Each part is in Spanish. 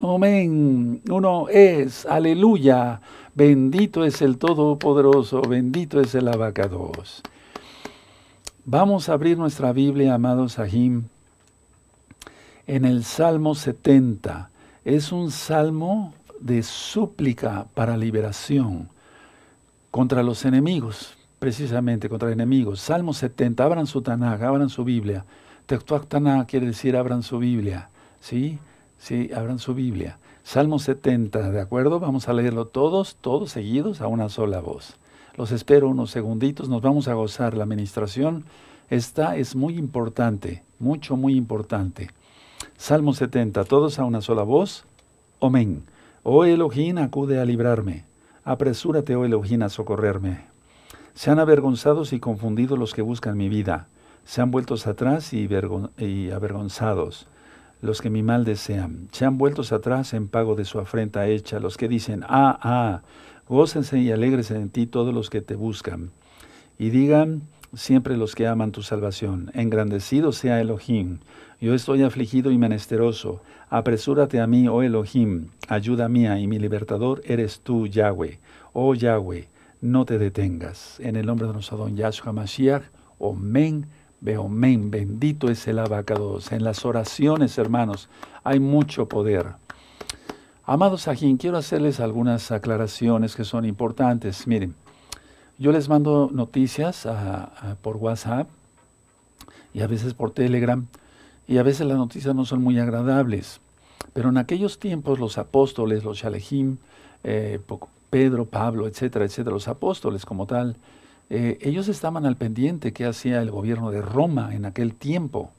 Amén. Uno es, aleluya. Bendito es el Todopoderoso, bendito es el abacados. Vamos a abrir nuestra Biblia, amados Sahim, en el Salmo 70. Es un salmo de súplica para liberación contra los enemigos, precisamente contra enemigos. Salmo 70, abran su Tanakh, abran su Biblia. Textuak Tanakh quiere decir abran su Biblia, ¿sí? Sí, abran su Biblia. Salmo 70, ¿de acuerdo? Vamos a leerlo todos, todos seguidos a una sola voz. Los espero unos segunditos, nos vamos a gozar la administración. Esta es muy importante, mucho, muy importante. Salmo 70, todos a una sola voz. Amén. Oh Elohim, acude a librarme. Apresúrate, oh Elohim, a socorrerme. Se han avergonzados y confundidos los que buscan mi vida. Se han vuelto atrás y avergonzados los que mi mal desean. Se han vueltos atrás en pago de su afrenta hecha, los que dicen, ah, ah, gócense y alegres en ti todos los que te buscan. Y digan siempre los que aman tu salvación, engrandecido sea Elohim. Yo estoy afligido y menesteroso. Apresúrate a mí, oh Elohim, ayuda mía y mi libertador eres tú, Yahweh. Oh Yahweh, no te detengas. En el nombre de nuestro don Yahshua Mashiach, Omen. Beomen, bendito es el abacados. En las oraciones, hermanos, hay mucho poder. Amados Sajín, quiero hacerles algunas aclaraciones que son importantes. Miren, yo les mando noticias por WhatsApp y a veces por Telegram, y a veces las noticias no son muy agradables. Pero en aquellos tiempos los apóstoles, los Shalejim, eh, Pedro, Pablo, etcétera, etcétera, los apóstoles como tal, eh, ellos estaban al pendiente que hacía el gobierno de Roma en aquel tiempo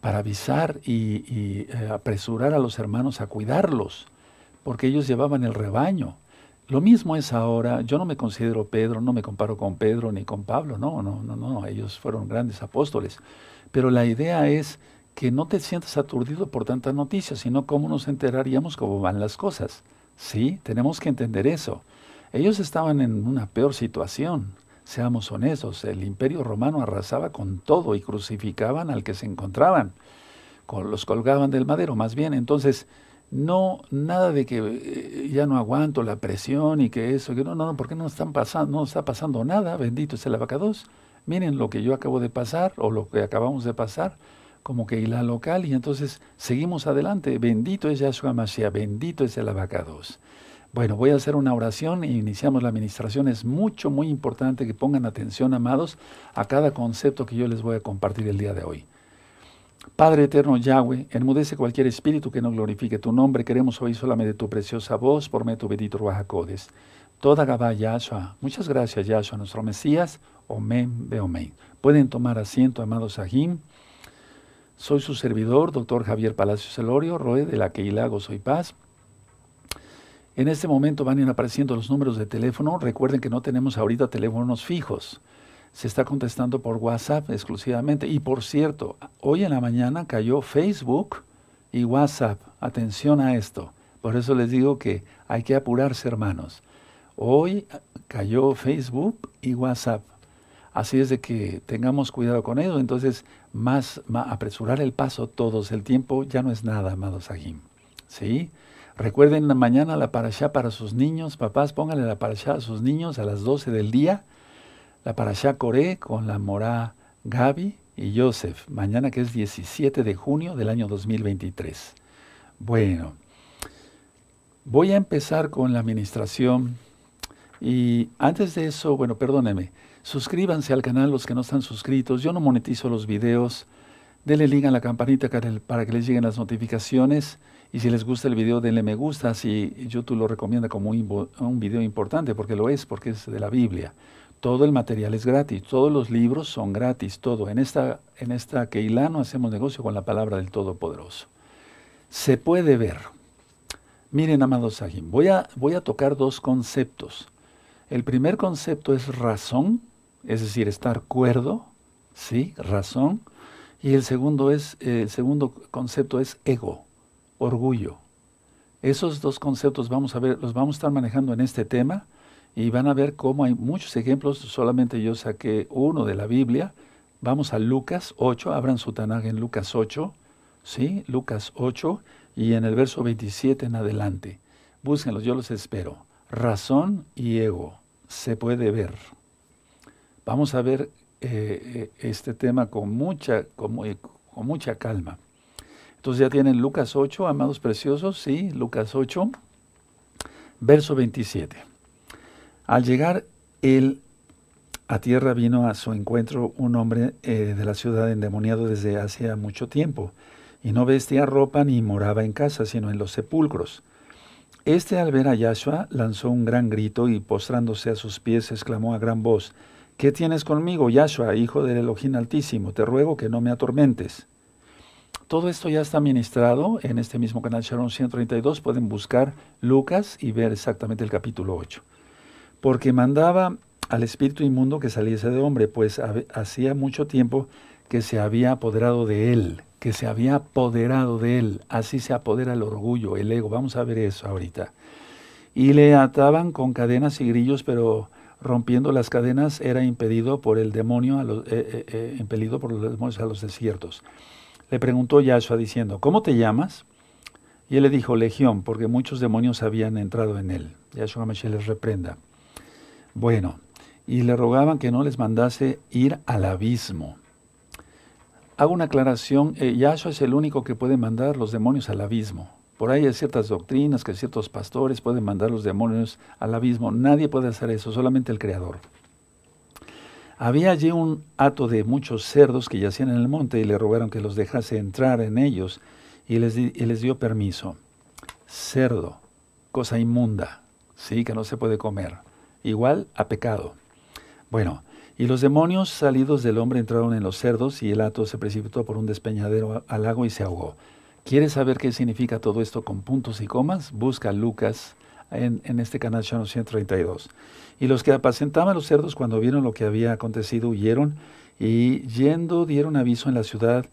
para avisar y, eh, apresurar a los hermanos a cuidarlos, porque ellos llevaban el rebaño. Lo mismo es ahora, yo no me considero Pedro, no me comparo con Pedro ni con Pablo, no, no, no, no, ellos fueron grandes apóstoles. Pero la idea es que no te sientas aturdido por tantas noticias, sino cómo nos enteraríamos cómo van las cosas. Sí, tenemos que entender eso. Ellos estaban en una peor situación. Seamos honestos, el imperio romano arrasaba con todo y crucificaban al que se encontraban, los colgaban del madero más bien. Entonces, no, nada de que eh, ya no aguanto la presión y que eso, que no, no, porque no pasando, no está pasando nada, bendito es el abacados. Miren lo que yo acabo de pasar o lo que acabamos de pasar, como que la local, y entonces seguimos adelante. Bendito es Yahshua Mashiach, bendito es el abacados. Bueno, voy a hacer una oración e iniciamos la administración. Es mucho, muy importante que pongan atención, amados, a cada concepto que yo les voy a compartir el día de hoy. Padre eterno Yahweh, enmudece cualquier espíritu que no glorifique tu nombre. Queremos oír solamente tu preciosa voz por medio bendito Ruajacodes. Toda Gabá Yahshua. Muchas gracias, Yahshua, nuestro Mesías. Omen, Beomen. Pueden tomar asiento, amados Sahim. Soy su servidor, doctor Javier Palacios Elorio, Roe de la Keilago Soy Paz. En este momento van a ir apareciendo los números de teléfono. Recuerden que no tenemos ahorita teléfonos fijos. Se está contestando por WhatsApp exclusivamente. Y por cierto, hoy en la mañana cayó Facebook y WhatsApp. Atención a esto. Por eso les digo que hay que apurarse, hermanos. Hoy cayó Facebook y WhatsApp. Así es de que tengamos cuidado con ello. Entonces, más, apresurar el paso todos. El tiempo ya no es nada, amados Agim. ¿Sí? Recuerden mañana la parashá para sus niños. Papás, pónganle la parashá a sus niños a las 12 del día. La parashá Coré con la morá Gaby y Joseph. Mañana que es 17 de junio del año 2023. Bueno, voy a empezar con la administración. Y antes de eso, bueno, perdónenme, suscríbanse al canal los que no están suscritos. Yo no monetizo los videos. Denle link a la campanita para que les lleguen las notificaciones. Y si les gusta el video, denle me gusta. Si YouTube lo recomienda como un video importante, porque lo es, porque es de la Biblia. Todo el material es gratis, todos los libros son gratis, todo. En esta, en esta no hacemos negocio con la palabra del Todopoderoso. Se puede ver. Miren, amados Sahim, voy a, voy a tocar dos conceptos. El primer concepto es razón, es decir, estar cuerdo, ¿sí? Razón. Y el segundo, es, el segundo concepto es ego, orgullo. Esos dos conceptos vamos a ver, los vamos a estar manejando en este tema y van a ver cómo hay muchos ejemplos, solamente yo saqué uno de la Biblia. Vamos a Lucas 8, abran su Tanaj en Lucas 8, ¿sí? Lucas 8, y en el verso 27 en adelante. Búsquenlos, yo los espero. Razón y ego se puede ver. Vamos a ver eh, eh, este tema con mucha, con, con mucha calma. Ya tienen Lucas 8, amados preciosos, sí, Lucas 8, verso 27. Al llegar él a tierra vino a su encuentro un hombre eh, de la ciudad endemoniado desde hacía mucho tiempo, y no vestía ropa ni moraba en casa, sino en los sepulcros. Este al ver a Yahshua lanzó un gran grito y postrándose a sus pies exclamó a gran voz, ¿Qué tienes conmigo, Yahshua, hijo del Elohim Altísimo? Te ruego que no me atormentes. Todo esto ya está ministrado en este mismo canal Sharon 132. Pueden buscar Lucas y ver exactamente el capítulo 8. Porque mandaba al espíritu inmundo que saliese de hombre, pues hacía mucho tiempo que se había apoderado de él, que se había apoderado de él. Así se apodera el orgullo, el ego. Vamos a ver eso ahorita. Y le ataban con cadenas y grillos, pero rompiendo las cadenas, era impedido por el demonio, eh, eh, eh, impelido por los demonios a los desiertos. Le preguntó Yahshua diciendo, ¿cómo te llamas? Y él le dijo, Legión, porque muchos demonios habían entrado en él. Yahshua Mashiach les reprenda. Bueno, y le rogaban que no les mandase ir al abismo. Hago una aclaración, Yahshua es el único que puede mandar los demonios al abismo. Por ahí hay ciertas doctrinas que ciertos pastores pueden mandar los demonios al abismo. Nadie puede hacer eso, solamente el Creador. Había allí un hato de muchos cerdos que yacían en el monte y le rogaron que los dejase entrar en ellos y les, dio permiso. Cerdo, cosa inmunda, sí, que no se puede comer. Igual a pecado. Bueno, y los demonios salidos del hombre entraron en los cerdos y el hato se precipitó por un despeñadero al lago y se ahogó. ¿Quieres saber qué significa todo esto con puntos y comas? Busca Lucas en, este canal 132. Y los que apacentaban los cerdos cuando vieron lo que había acontecido huyeron y yendo dieron aviso en la ciudad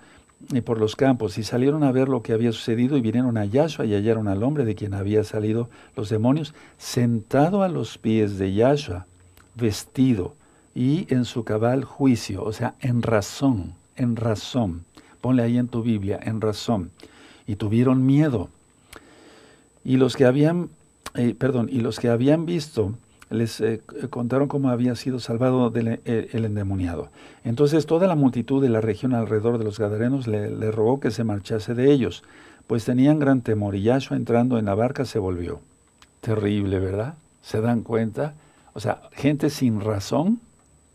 y por los campos y salieron a ver lo que había sucedido y vinieron a Yahshua y hallaron al hombre de quien había salido los demonios sentado a los pies de Yahshua, vestido y en su cabal juicio, o sea, en razón, en razón. Ponle ahí en tu Biblia, en razón y tuvieron miedo. Y los que habían, perdón, y los que habían visto les eh, contaron cómo había sido salvado del, eh, endemoniado. Entonces toda la multitud de la región alrededor de los gadarenos le, rogó que se marchase de ellos, pues tenían gran temor y Yahshua entrando en la barca se volvió. Terrible, ¿verdad? ¿Se dan cuenta? O sea, gente sin razón,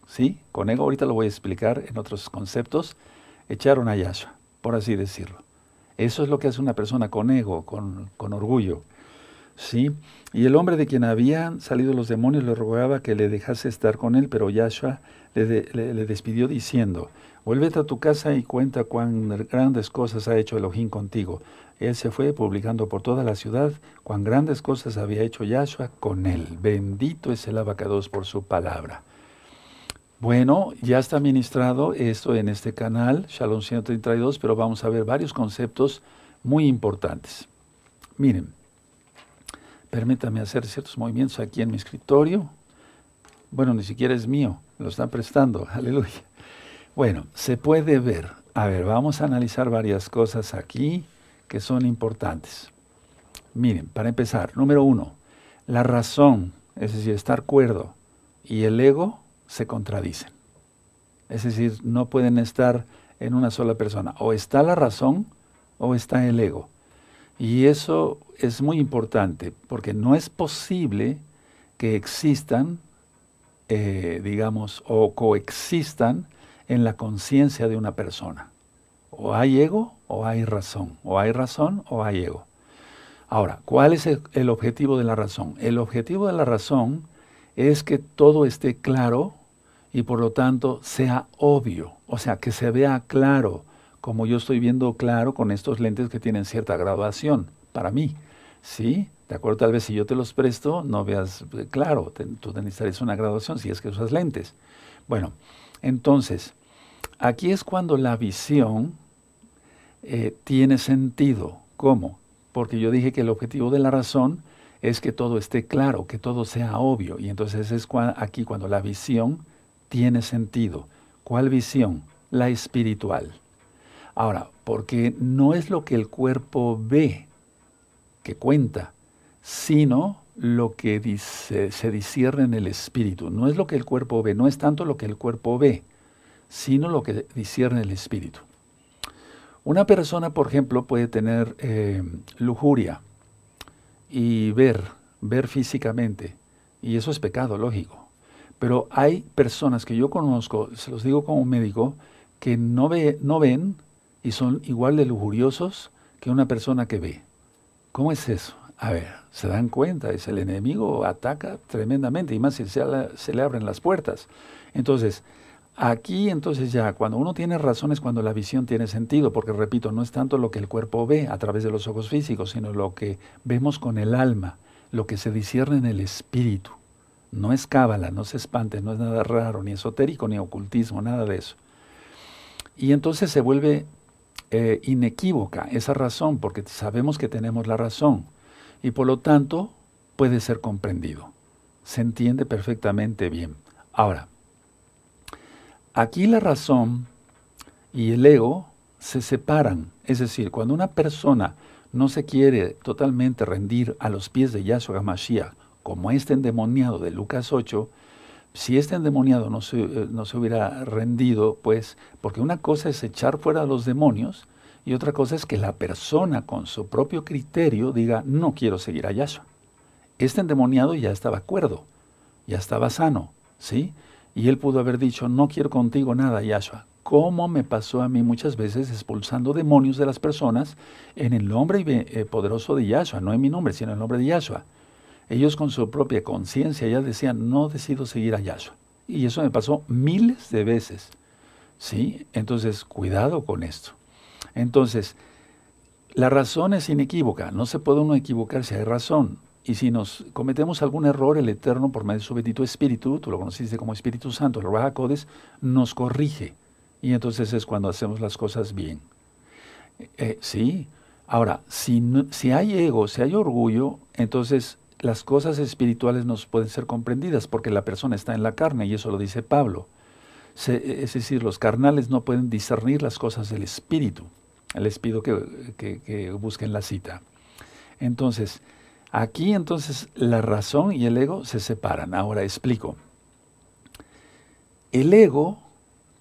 ¿sí? Con ego, ahorita lo voy a explicar en otros conceptos, echaron a Yahshua, por así decirlo. Eso es lo que hace una persona con ego, con, orgullo. ¿Sí? Y el hombre de quien habían salido los demonios le rogaba que le dejase estar con él, pero Yahshua le, despidió diciendo, vuélvete a tu casa y cuenta cuán grandes cosas ha hecho Elohim contigo. Él se fue publicando por toda la ciudad cuán grandes cosas había hecho Yahshua con él. Bendito es el abacados por su palabra. Bueno, ya está ministrado esto en este canal, Shalom 132, pero vamos a ver varios conceptos muy importantes. Miren, permítame hacer ciertos movimientos aquí en mi escritorio. Bueno, ni siquiera es mío, lo están prestando, aleluya. Bueno, se puede ver. A ver, vamos a analizar varias cosas aquí que son importantes. Miren, para empezar, número uno, la razón, es decir, estar cuerdo, y el ego se contradicen. Es decir, no pueden estar en una sola persona. O está la razón o está el ego. Y eso es muy importante porque no es posible que existan, eh, digamos, o coexistan en la conciencia de una persona. O hay ego o hay razón. O hay razón o hay ego. Ahora, ¿cuál es el objetivo de la razón? El objetivo de la razón es que todo esté claro y por lo tanto sea obvio, o sea, que se vea claro, como yo estoy viendo claro con estos lentes que tienen cierta graduación para mí. ¿Sí? De acuerdo, tal vez si yo te los presto, no veas eh, claro, tú necesitarías una graduación si es que usas lentes. Bueno, entonces, aquí es cuando la visión eh, tiene sentido. ¿Cómo? Porque yo dije que el objetivo de la razón es que todo esté claro, que todo sea obvio. Y entonces es aquí cuando la visión tiene sentido. ¿Cuál visión? La espiritual. Ahora, porque no es lo que el cuerpo ve, que cuenta, sino lo que se discierne en el espíritu. No es lo que el cuerpo ve, no es tanto lo que el cuerpo ve, sino lo que discierne el espíritu. Una persona, por ejemplo, puede tener eh, lujuria y ver, ver físicamente, y eso es pecado, lógico. Pero hay personas que yo conozco, se los digo como médico, que no, ve, no ven y son igual de lujuriosos que una persona que ve. ¿Cómo es eso? A ver, se dan cuenta, es el enemigo ataca tremendamente, y más si se, se le abren las puertas. Entonces, Aquí entonces ya, cuando uno tiene razón es cuando la visión tiene sentido, porque repito, no es tanto lo que el cuerpo ve a través de los ojos físicos, sino lo que vemos con el alma, lo que se discierne en el espíritu. No es cábala, no se espante, no es nada raro, ni esotérico, ni ocultismo, nada de eso. Y entonces se vuelve eh, inequívoca esa razón, porque sabemos que tenemos la razón, y por lo tanto puede ser comprendido. Se entiende perfectamente bien. Ahora, Aquí la razón y el ego se separan. Es decir, cuando una persona no se quiere totalmente rendir a los pies de Yahshua HaMashiach, como este endemoniado de Lucas 8, si este endemoniado no se, eh, no se hubiera rendido, pues, porque una cosa es echar fuera a los demonios y otra cosa es que la persona con su propio criterio diga, no quiero seguir a Yahshua. Este endemoniado ya estaba cuerdo, ya estaba sano, ¿sí? Y él pudo haber dicho, no quiero contigo nada, Yahshua. Como me pasó a mí muchas veces expulsando demonios de las personas en el nombre eh, poderoso de Yahshua, no en mi nombre, sino en el nombre de Yahshua. Ellos con su propia conciencia ya decían, no decido seguir a Yahshua. Y eso me pasó miles de veces. ¿Sí? Entonces, cuidado con esto. Entonces, la razón es inequívoca. No se puede uno equivocar si hay razón. Y si nos cometemos algún error, el Eterno, por medio de su bendito Espíritu, tú lo conociste como Espíritu Santo, el Raja nos corrige. Y entonces es cuando hacemos las cosas bien. Eh, sí. Ahora, si, si hay ego, si hay orgullo, entonces las cosas espirituales nos pueden ser comprendidas porque la persona está en la carne y eso lo dice Pablo. es decir, los carnales no pueden discernir las cosas del espíritu. Les pido que, que, que busquen la cita. Entonces, Aquí entonces la razón y el ego se separan. Ahora explico. El ego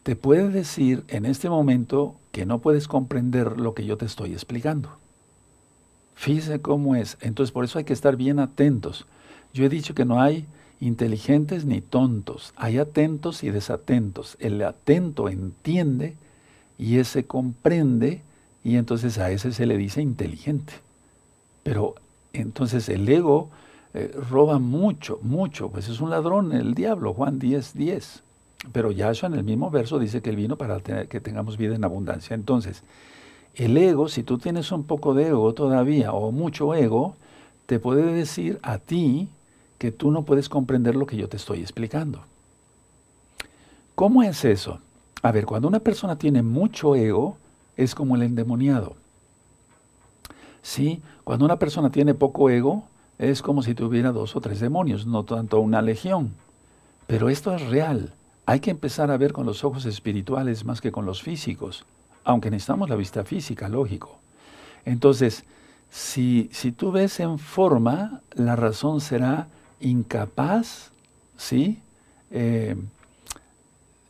te puede decir en este momento que no puedes comprender lo que yo te estoy explicando. Fíjese cómo es. Entonces por eso hay que estar bien atentos. Yo he dicho que no hay inteligentes ni tontos, hay atentos y desatentos. El atento entiende y ese comprende y entonces a ese se le dice inteligente. Pero entonces el ego eh, roba mucho, mucho, pues es un ladrón, el diablo, Juan 10, 10. Pero Yahshua en el mismo verso dice que él vino para que tengamos vida en abundancia. Entonces, el ego, si tú tienes un poco de ego todavía o mucho ego, te puede decir a ti que tú no puedes comprender lo que yo te estoy explicando. ¿Cómo es eso? A ver, cuando una persona tiene mucho ego, es como el endemoniado. Sí, cuando una persona tiene poco ego, es como si tuviera dos o tres demonios, no tanto una legión. Pero esto es real. Hay que empezar a ver con los ojos espirituales más que con los físicos, aunque necesitamos la vista física, lógico. Entonces, si, si tú ves en forma, la razón será incapaz, ¿sí? Eh,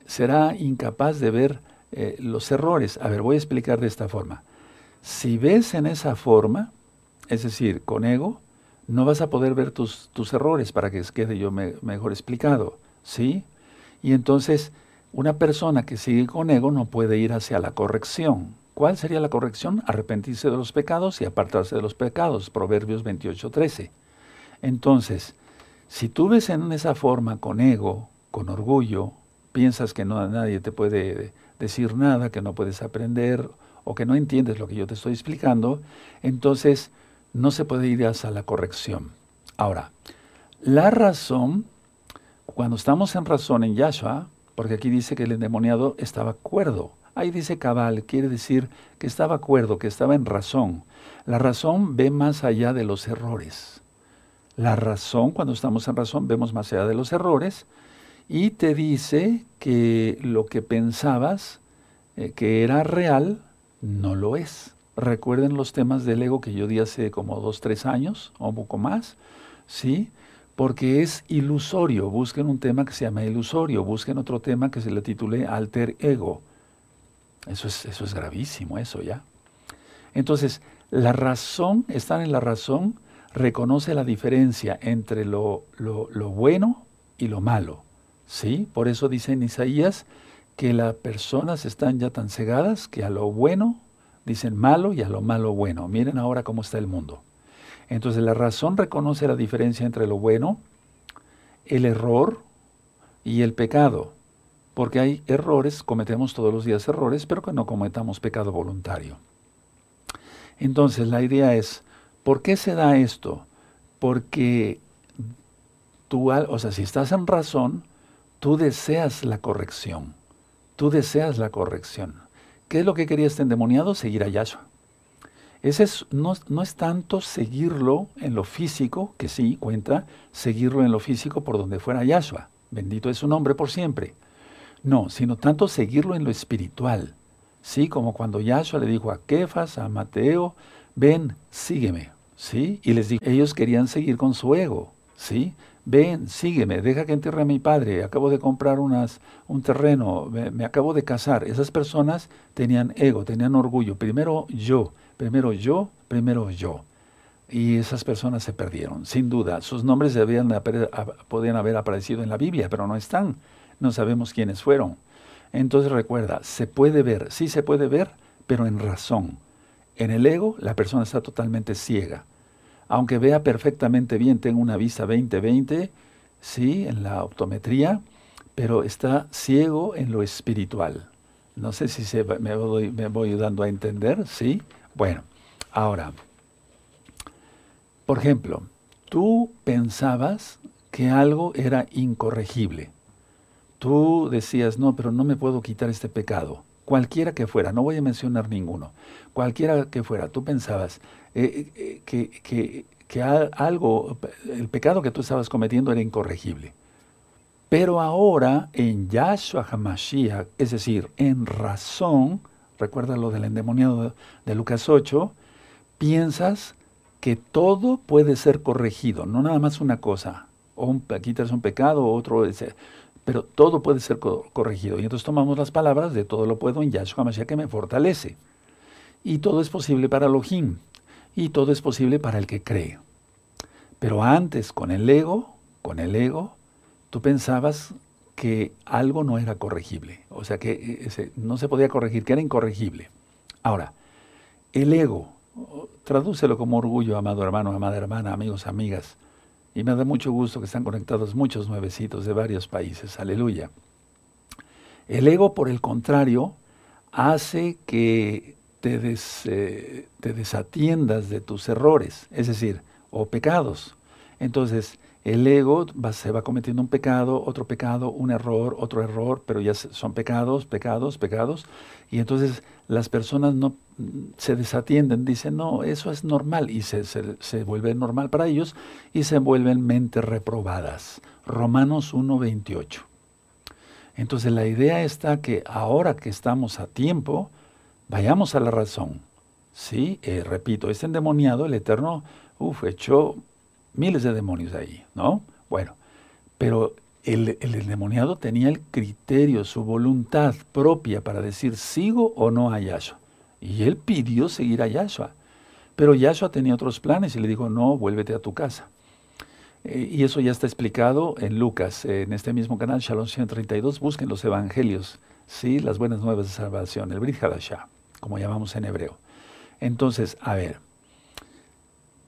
será incapaz de ver eh, los errores. A ver, voy a explicar de esta forma. Si ves en esa forma, es decir, con ego, no vas a poder ver tus, tus errores para que quede yo mejor explicado, ¿sí? Y entonces, una persona que sigue con ego no puede ir hacia la corrección. ¿Cuál sería la corrección? Arrepentirse de los pecados y apartarse de los pecados, Proverbios 28, 13. Entonces, si tú ves en esa forma con ego, con orgullo, piensas que no, nadie te puede decir nada, que no puedes aprender, o que no entiendes lo que yo te estoy explicando, entonces no se puede ir hacia la corrección. Ahora, la razón, cuando estamos en razón en Yahshua, porque aquí dice que el endemoniado estaba cuerdo, ahí dice cabal, quiere decir que estaba cuerdo, que estaba en razón. La razón ve más allá de los errores. La razón, cuando estamos en razón, vemos más allá de los errores y te dice que lo que pensabas eh, que era real, no lo es. recuerden los temas del ego que yo di hace como dos, tres años o un poco más, ¿sí? Porque es ilusorio. Busquen un tema que se llama ilusorio, busquen otro tema que se le titule alter ego. Eso es, eso es gravísimo, eso ya. Entonces, la razón, estar en la razón, reconoce la diferencia entre lo, lo, bueno y lo malo. ¿Sí? Por eso dice en Isaías que las personas están ya tan cegadas que a lo bueno dicen malo y a lo malo bueno. Miren ahora cómo está el mundo. Entonces la razón reconoce la diferencia entre lo bueno, el error y el pecado. Porque hay errores, cometemos todos los días errores, pero que no cometamos pecado voluntario. Entonces la idea es, ¿por qué se da esto? Porque tú, o sea, si estás en razón, tú deseas la corrección. Tú deseas la corrección. ¿Qué es lo que quería este endemoniado? Seguir a Yahshua. Ese es, no, no, es tanto seguirlo en lo físico, que sí cuenta, seguirlo en lo físico por donde fuera Yahshua. Bendito es su nombre por siempre. No, sino tanto seguirlo en lo espiritual. Sí, como cuando Yahshua le dijo a Kefas, a Mateo, ven, sígueme. ¿Sí? Y les dijo, ellos querían seguir con su ego. ¿Sí? ven, sígueme, deja que entierre a mi padre, acabo de comprar unas, un terreno, me, acabo de casar. Esas personas tenían ego, tenían orgullo. Primero yo, primero yo, primero yo. Y esas personas se perdieron, sin duda. Sus nombres debían podían haber aparecido en la Biblia, pero no están. No sabemos quiénes fueron. Entonces recuerda, se puede ver, sí se puede ver, pero en razón. En el ego la persona está totalmente ciega aunque vea perfectamente bien, tengo una vista 20-20, sí, en la optometría, pero está ciego en lo espiritual. No sé si se, me, voy, me voy dando a entender, ¿sí? Bueno, ahora, por ejemplo, tú pensabas que algo era incorregible. Tú decías, no, pero no me puedo quitar este pecado. Cualquiera que fuera, no voy a mencionar ninguno. Cualquiera que fuera, tú pensabas, eh, eh, que, que, algo, el pecado que tú estabas cometiendo era incorregible. Pero ahora en Yahshua HaMashiach, es decir, en razón, recuerda lo del endemoniado de Lucas 8, piensas que todo puede ser corregido, no nada más una cosa, o un, quitarse un pecado, otro, pero todo puede ser corregido. Y entonces tomamos las palabras de todo lo puedo en Yahshua HaMashiach que me fortalece. Y todo es posible para Elohim y todo es posible para el que cree. Pero antes, con el ego, con el ego, tú pensabas que algo no era corregible, o sea que eh, no se podía corregir, que era incorregible. Ahora, el ego, tradúcelo como orgullo, amado hermano, amada hermana, amigos, amigas, y me da mucho gusto que están conectados muchos nuevecitos de varios países, aleluya. El ego, por el contrario, hace que te, te desatiendas de tus errores, es decir, o pecados. Entonces, el ego se va cometiendo un pecado, otro pecado, un error, otro error, pero ya son pecados, pecados, pecados. Y entonces las personas no se desatienden, dicen, no, eso es normal. Y se, se, se vuelve normal para ellos y se vuelven mentes reprobadas. Romanos 1.28. Entonces la idea está que ahora que estamos a tiempo, Vayamos a la razón. Sí, eh, repito, este endemoniado, el Eterno, uf, echó miles de demonios ahí, ¿no? Bueno, pero el, el, endemoniado tenía el criterio, su voluntad propia para decir sigo o no a Yahshua. Y él pidió seguir a Yahshua. Pero Yahshua tenía otros planes y le dijo, no, vuélvete a tu casa. Eh, y eso ya está explicado en Lucas, en este mismo canal, Shalom 132. Busquen los evangelios, sí, las buenas nuevas de salvación, el Brit Hadashah como llamamos en hebreo. Entonces, a ver,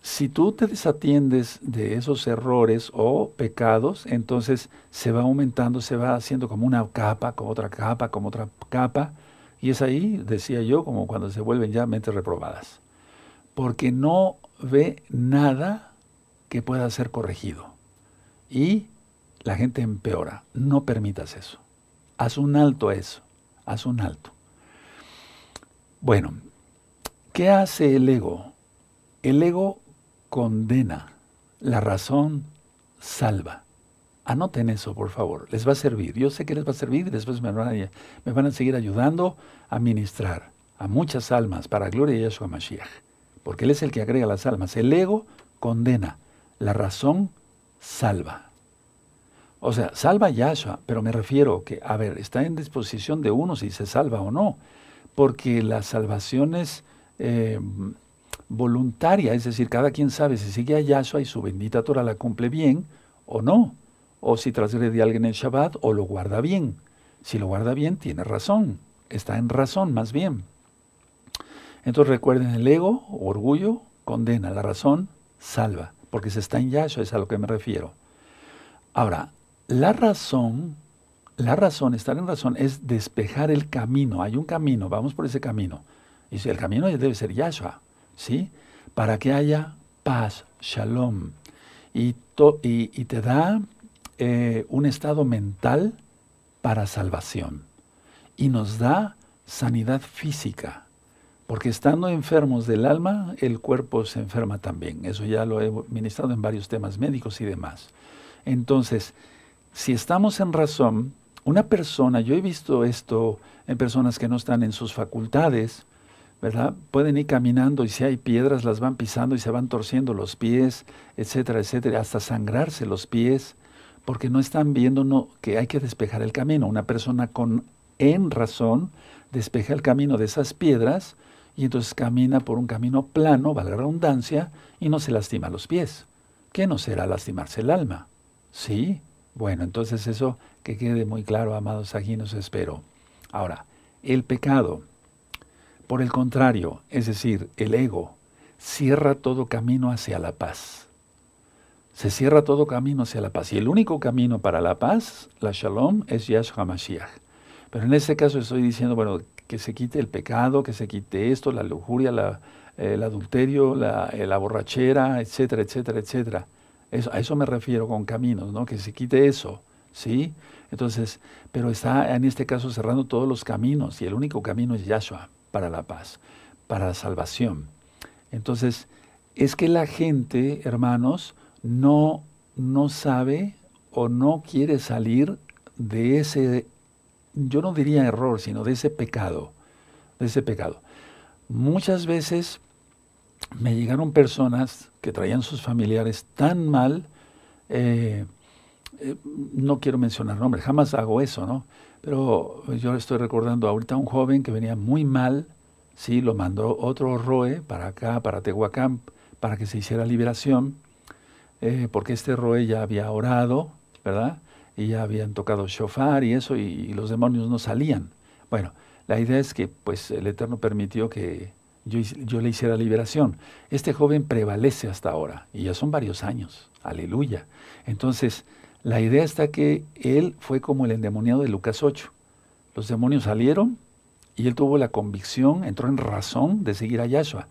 si tú te desatiendes de esos errores o pecados, entonces se va aumentando, se va haciendo como una capa, como otra capa, como otra capa, y es ahí, decía yo, como cuando se vuelven ya mentes reprobadas, porque no ve nada que pueda ser corregido. Y la gente empeora. No permitas eso. Haz un alto a eso. Haz un alto. Bueno, ¿qué hace el ego? El ego condena, la razón salva. Anoten eso, por favor, les va a servir. Yo sé que les va a servir y después me van a, me van a seguir ayudando a ministrar. a muchas almas para gloria de Yahshua Mashiach, porque Él es el que agrega las almas. El ego condena, la razón salva. O sea, salva Yahshua, pero me refiero que, a ver, está en disposición de uno si se salva o no, porque la salvación es eh, voluntaria, es decir, cada quien sabe si sigue a Yahshua y su bendita Torah la cumple bien o no, o si transgrede alguien el Shabbat o lo guarda bien. Si lo guarda bien, tiene razón, está en razón más bien. Entonces recuerden, el ego, orgullo, condena, la razón, salva, porque se está en Yahshua, es a lo que me refiero. Ahora, la razón, la razón, estar en razón, es despejar el camino. Hay un camino, vamos por ese camino. Y si el camino debe ser Yahshua, ¿sí? Para que haya paz, shalom. Y, te da eh, un estado mental para salvación. Y nos da sanidad física. Porque estando enfermos del alma, el cuerpo se enferma también. Eso ya lo he ministrado en varios temas médicos y demás. Entonces, si estamos en razón, una persona, yo he visto esto en personas que no están en sus facultades, ¿verdad? Pueden ir caminando y si hay piedras las van pisando y se van torciendo los pies, etcétera, etcétera, hasta sangrarse los pies, porque no están viendo que hay que despejar el camino. Una persona con en razón despeja el camino de esas piedras y entonces camina por un camino plano, valga la redundancia, y no se lastima los pies. ¿Qué no será lastimarse el alma? Sí, bueno, entonces eso que quede muy claro, amados, aquí nos espero. Ahora, el pecado, por el contrario, es decir, el ego, cierra todo camino hacia la paz. Se cierra todo camino hacia la paz. Y el único camino para la paz, la shalom, es Yahshua Mashiach. Pero en este caso estoy diciendo, bueno, que se quite el pecado, que se quite esto, la lujuria, la, el adulterio, la, eh, la, borrachera, etcétera, etcétera, etcétera. A eso me refiero con caminos, ¿no? Que se quite eso, ¿sí? Entonces, pero está en este caso cerrando todos los caminos y el único camino es Yahshua para la paz, para la salvación. Entonces, es que la gente, hermanos, no, no sabe o no quiere salir de ese yo no diría error, sino de ese pecado, de ese pecado. Muchas veces me llegaron personas que traían sus familiares tan mal, eh, eh, no quiero mencionar nombres, jamás hago eso, ¿no? Pero yo estoy recordando ahorita a un joven que venía muy mal, sí, lo mandó otro Roe para acá, para Tehuacán, para que se hiciera liberación, eh, porque este Roe ya había orado, ¿verdad? y ya habían tocado shofar y eso, y, los demonios no salían. Bueno, la idea es que pues el Eterno permitió que yo, yo, le hiciera liberación. Este joven prevalece hasta ahora, y ya son varios años, aleluya. Entonces, la idea está que él fue como el endemoniado de Lucas 8. Los demonios salieron y él tuvo la convicción, entró en razón de seguir a Yahshua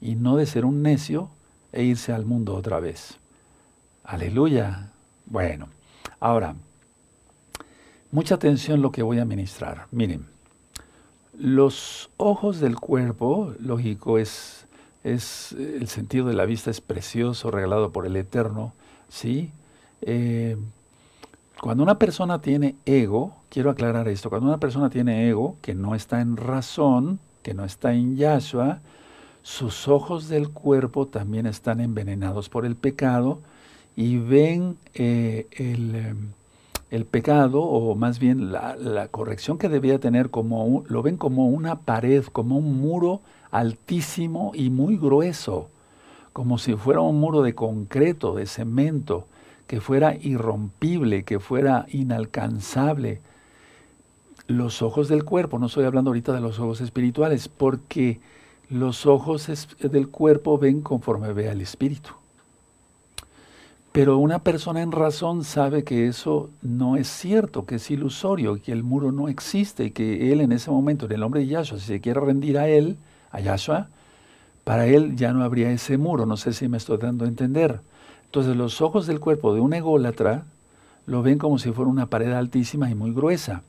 y no de ser un necio e irse al mundo otra vez. Aleluya. Bueno, ahora, Mucha atención lo que voy a ministrar. Miren, los ojos del cuerpo, lógico, es, es el sentido de la vista es precioso, regalado por el Eterno, ¿sí? Eh, cuando una persona tiene ego, quiero aclarar esto, cuando una persona tiene ego, que no está en razón, que no está en Yahshua, sus ojos del cuerpo también están envenenados por el pecado y ven eh, el em, el pecado, o más bien la, corrección que debía tener, como lo ven como una pared, como un muro altísimo y muy grueso, como si fuera un muro de concreto, de cemento, que fuera irrompible, que fuera inalcanzable. Los ojos del cuerpo, no estoy hablando ahorita de los ojos espirituales, porque los ojos del cuerpo ven conforme ve al espíritu. Pero una persona en razón sabe que eso no es cierto, que es ilusorio, que el muro no existe y que él en ese momento, en el nombre de Yahshua, si se quiere rendir a él, a Yahshua, para él ya no habría ese muro. No sé si me estoy dando a entender. Entonces los ojos del cuerpo de un ególatra lo ven como si fuera una pared altísima y muy gruesa.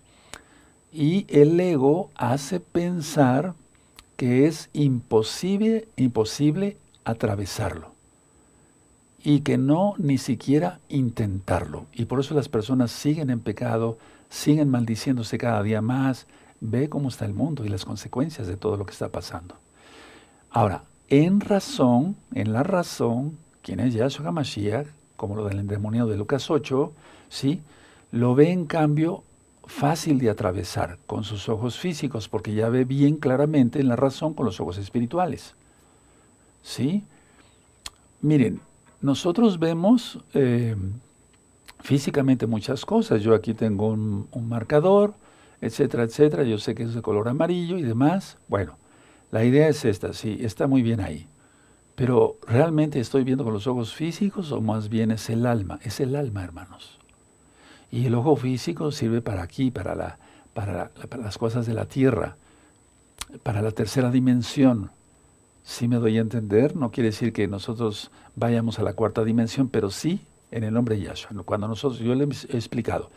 Y el ego hace pensar que es imposible, imposible atravesarlo y que no ni siquiera intentarlo. Y por eso las personas siguen en pecado, siguen maldiciéndose cada día más, ve cómo está el mundo y las consecuencias de todo lo que está pasando. Ahora, en razón, en la razón, quien es Yahshua HaMashiach, como lo del endemoniado de Lucas 8, ¿sí? lo ve en cambio fácil de atravesar con sus ojos físicos, porque ya ve bien claramente en la razón con los ojos espirituales. ¿Sí? Miren, nosotros vemos eh, físicamente muchas cosas. Yo aquí tengo un, un, marcador, etcétera, etcétera. Yo sé que es de color amarillo y demás. Bueno, la idea es esta, sí, está muy bien ahí. Pero ¿realmente estoy viendo con los ojos físicos o más bien es el alma? Es el alma, hermanos. Y el ojo físico sirve para aquí, para, la, para, las cosas de la tierra, para la tercera dimensión. Si me doy a entender, no quiere decir que nosotros vayamos a la cuarta dimensión, pero sí en el nombre de Yahshua. Cuando nosotros, yo le he explicado,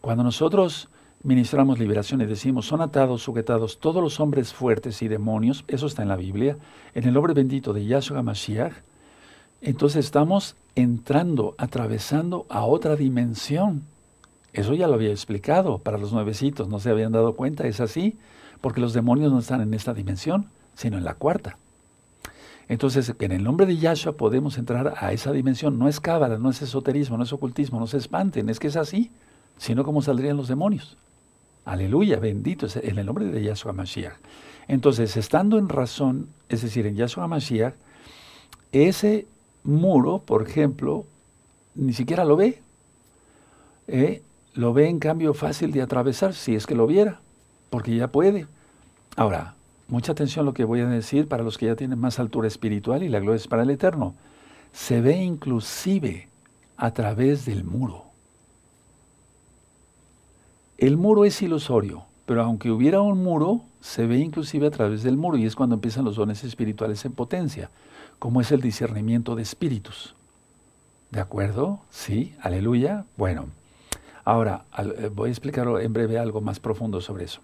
cuando nosotros ministramos liberación y decimos, son atados, sujetados todos los hombres fuertes y demonios, eso está en la Biblia, en el nombre bendito de Yahshua Mashiach, entonces estamos entrando, atravesando a otra dimensión. Eso ya lo había explicado para los nuevecitos, no se habían dado cuenta, es así, porque los demonios no están en esta dimensión, sino en la cuarta. Entonces, en el nombre de Yahshua podemos entrar a esa dimensión. No es cábala, no es esoterismo, no es ocultismo, no se espanten, es que es así. sino ¿cómo saldrían los demonios? Aleluya, bendito es en el nombre de Yahshua Mashiach. Entonces, estando en razón, es decir, en Yahshua Mashiach, ese muro, por ejemplo, ni siquiera lo ve. ¿eh? Lo ve en cambio fácil de atravesar, si es que lo viera, porque ya puede. Ahora, mucha atención a lo que voy a decir para los que ya tienen más altura espiritual y la gloria es para el Eterno. Se ve inclusive a través del muro. El muro es ilusorio, pero aunque hubiera un muro, se ve inclusive a través del muro y es cuando empiezan los dones espirituales en potencia, como es el discernimiento de espíritus. ¿De acuerdo? Sí, aleluya. Bueno, Ahora, eh, voy a explicar en breve algo más profundo sobre eso.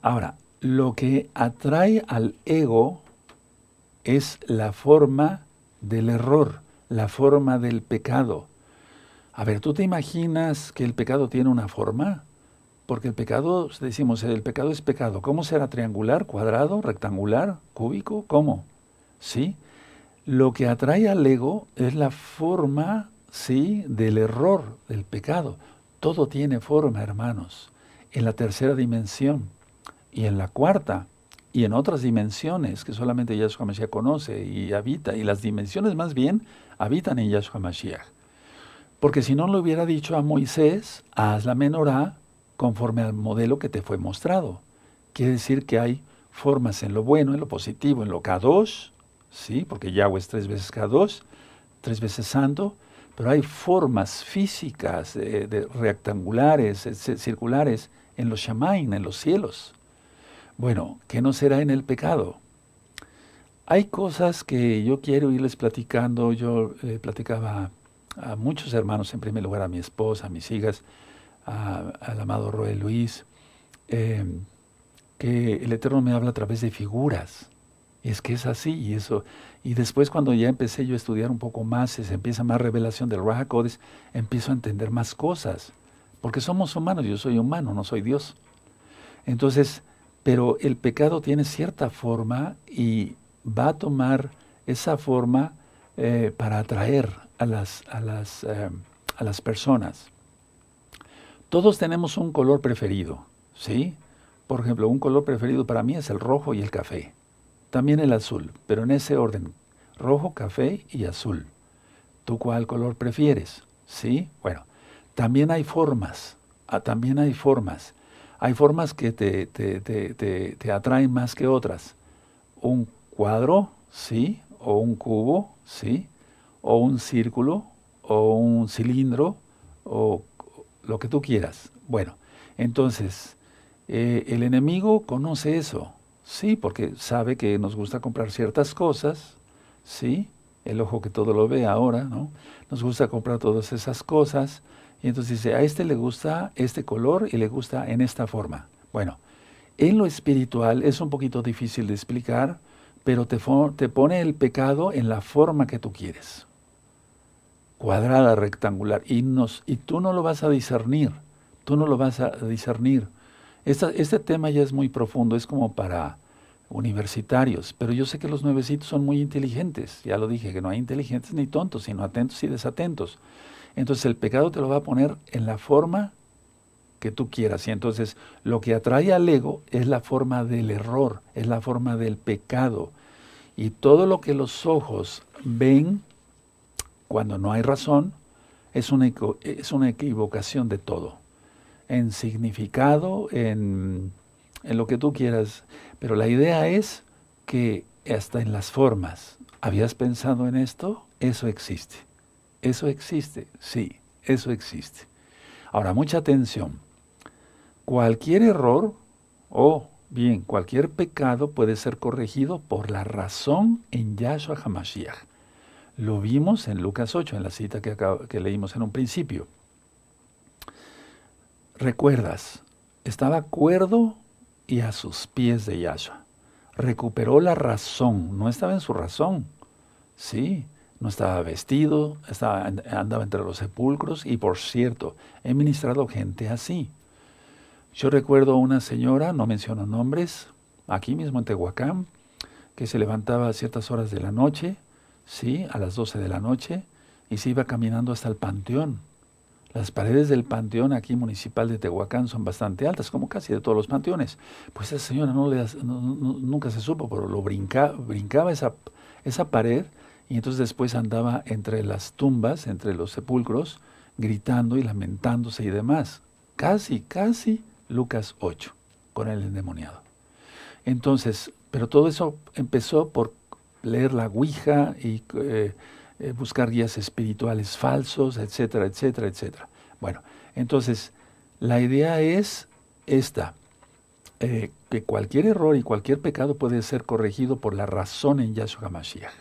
Ahora, lo que atrae al ego es la forma del error, la forma del pecado. A ver, ¿tú te imaginas que el pecado tiene una forma? Porque el pecado, decimos, el pecado es pecado. ¿Cómo será triangular, cuadrado, rectangular, cúbico? ¿Cómo? ¿Sí? Lo que atrae al ego es la forma sí, del error, del pecado. Todo tiene forma, hermanos, en la tercera dimensión y en la cuarta y en otras dimensiones que solamente Yahshua Mashiach conoce y habita, y las dimensiones más bien habitan en Yahshua Mashiach. Porque si no le hubiera dicho a Moisés, haz la menorá conforme al modelo que te fue mostrado. Quiere decir que hay formas en lo bueno, en lo positivo, en lo Kadosh, ¿sí? porque Yahweh es tres veces Kadosh, tres veces santo, pero hay formas físicas de rectangulares, circulares en los shamain, en los cielos. Bueno, ¿qué no será en el pecado? Hay cosas que yo quiero irles platicando. Yo le platicaba a muchos hermanos, en primer lugar a mi esposa, a mis hijas, al amado Roel Luis, em, que el Eterno me habla a través de figuras. Y es que es así, y eso, y después cuando ya empecé yo a estudiar un poco más, se empieza más revelación del Raja Codes, empiezo a entender más cosas, porque somos humanos, yo soy humano, no soy Dios. Entonces, pero el pecado tiene cierta forma y va a tomar esa forma eh, para atraer a las, a, las, eh, a las personas. Todos tenemos un color preferido, ¿sí? Por ejemplo, un color preferido para mí es el rojo y el café también el azul, pero en ese orden, rojo, café y azul. ¿Tú cuál color prefieres? ¿Sí? Bueno, también hay formas, ah, también hay formas. Hay formas que te, te, te, te, atraen más que otras. Un cuadro, sí, o un cubo, sí, o un círculo, o un cilindro, o lo que tú quieras. Bueno, entonces, eh, el enemigo conoce eso. Sí, porque sabe que nos gusta comprar ciertas cosas, ¿sí? El ojo que todo lo ve ahora, ¿no? Nos gusta comprar todas esas cosas. Y entonces dice, a este le gusta este color y le gusta en esta forma. Bueno, en lo espiritual es un poquito difícil de explicar, pero te, te pone el pecado en la forma que tú quieres. Cuadrada, rectangular. Y, nos, y tú no lo vas a discernir. Tú no lo vas a discernir. este tema ya es muy profundo, es como para universitarios, pero yo sé que los nuevecitos son muy inteligentes, ya lo dije, que no hay inteligentes ni tontos, sino atentos y desatentos. Entonces el pecado te lo va a poner en la forma que tú quieras. Y entonces lo que atrae al ego es la forma del error, es la forma del pecado. Y todo lo que los ojos ven cuando no hay razón es una, es una equivocación de todo. En significado, en, en lo que tú quieras. Pero la idea es que hasta en las formas, ¿habías pensado en esto? Eso existe. Eso existe, sí, eso existe. Ahora, mucha atención. Cualquier error o bien cualquier pecado puede ser corregido por la razón en Yahshua HaMashiach. Lo vimos en Lucas 8, en la cita que, que leímos en un principio. Recuerdas, estaba cuerdo y a sus pies de Yahshua. Recuperó la razón, no estaba en su razón. Sí, no estaba vestido, estaba, andaba entre los sepulcros y por cierto, he ministrado gente así. Yo recuerdo a una señora, no menciono nombres, aquí mismo en Tehuacán, que se levantaba a ciertas horas de la noche, sí, a las 12 de la noche, y se iba caminando hasta el panteón. Las paredes del panteón aquí municipal de Tehuacán son bastante altas, como casi de todos los panteones. Pues esa señora no le, nunca se supo, pero lo brincaba esa, esa pared y entonces después andaba entre las tumbas, entre los sepulcros, gritando y lamentándose y demás. Casi, casi Lucas 8, con el endemoniado. Entonces, pero todo eso empezó por leer la Ouija y eh, eh, buscar guías espirituales falsos, etcétera, etcétera, etcétera. Bueno, entonces, la idea es esta, eh, que cualquier error y cualquier pecado puede ser corregido por la razón en Yahshua HaMashiach.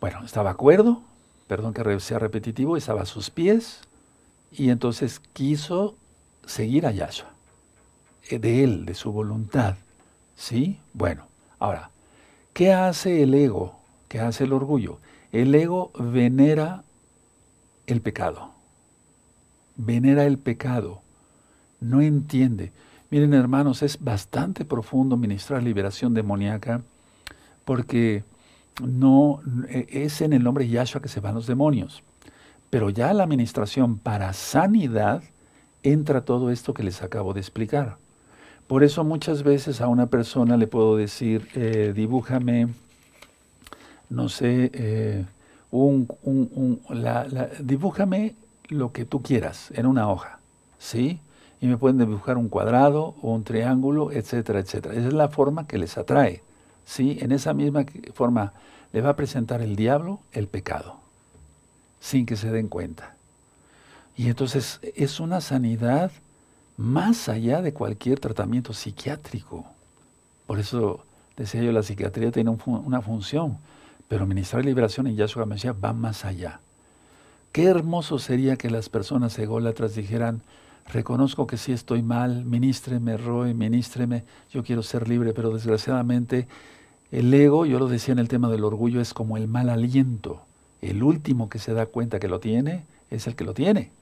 Bueno, estaba acuerdo, perdón que sea repetitivo, estaba a sus pies y entonces quiso seguir a Yahshua, de él, de su voluntad. ¿Sí? Bueno, ahora, ¿qué hace el ego? ¿Qué hace el orgullo? El ego venera el pecado. Venera el pecado. No entiende. Miren, hermanos, es bastante profundo ministrar liberación demoníaca porque no e, es en el nombre de Yahshua que se van los demonios. Pero ya la administración para sanidad entra todo esto que les acabo de explicar. Por eso muchas veces a una persona le puedo decir, eh, dibújame, no sé, eh, un, dibújame lo que tú quieras en una hoja, ¿sí? Y me pueden dibujar un cuadrado o un triángulo, etcétera, etcétera. Esa es la forma que les atrae, ¿sí? En esa misma forma le va a presentar el diablo el pecado, sin que se den cuenta. Y entonces es una sanidad más allá de cualquier tratamiento psiquiátrico. Por eso decía yo, la psiquiatría tiene una función, pero ministrar liberación en Yahshua Mashiach va más allá. Qué hermoso sería que las personas ególatras dijeran, reconozco que sí estoy mal, ministreme, Roy, ministreme, yo quiero ser libre, pero desgraciadamente el ego, yo lo decía en el tema del orgullo, es como el mal aliento. El último que se da cuenta que lo tiene es el que lo tiene.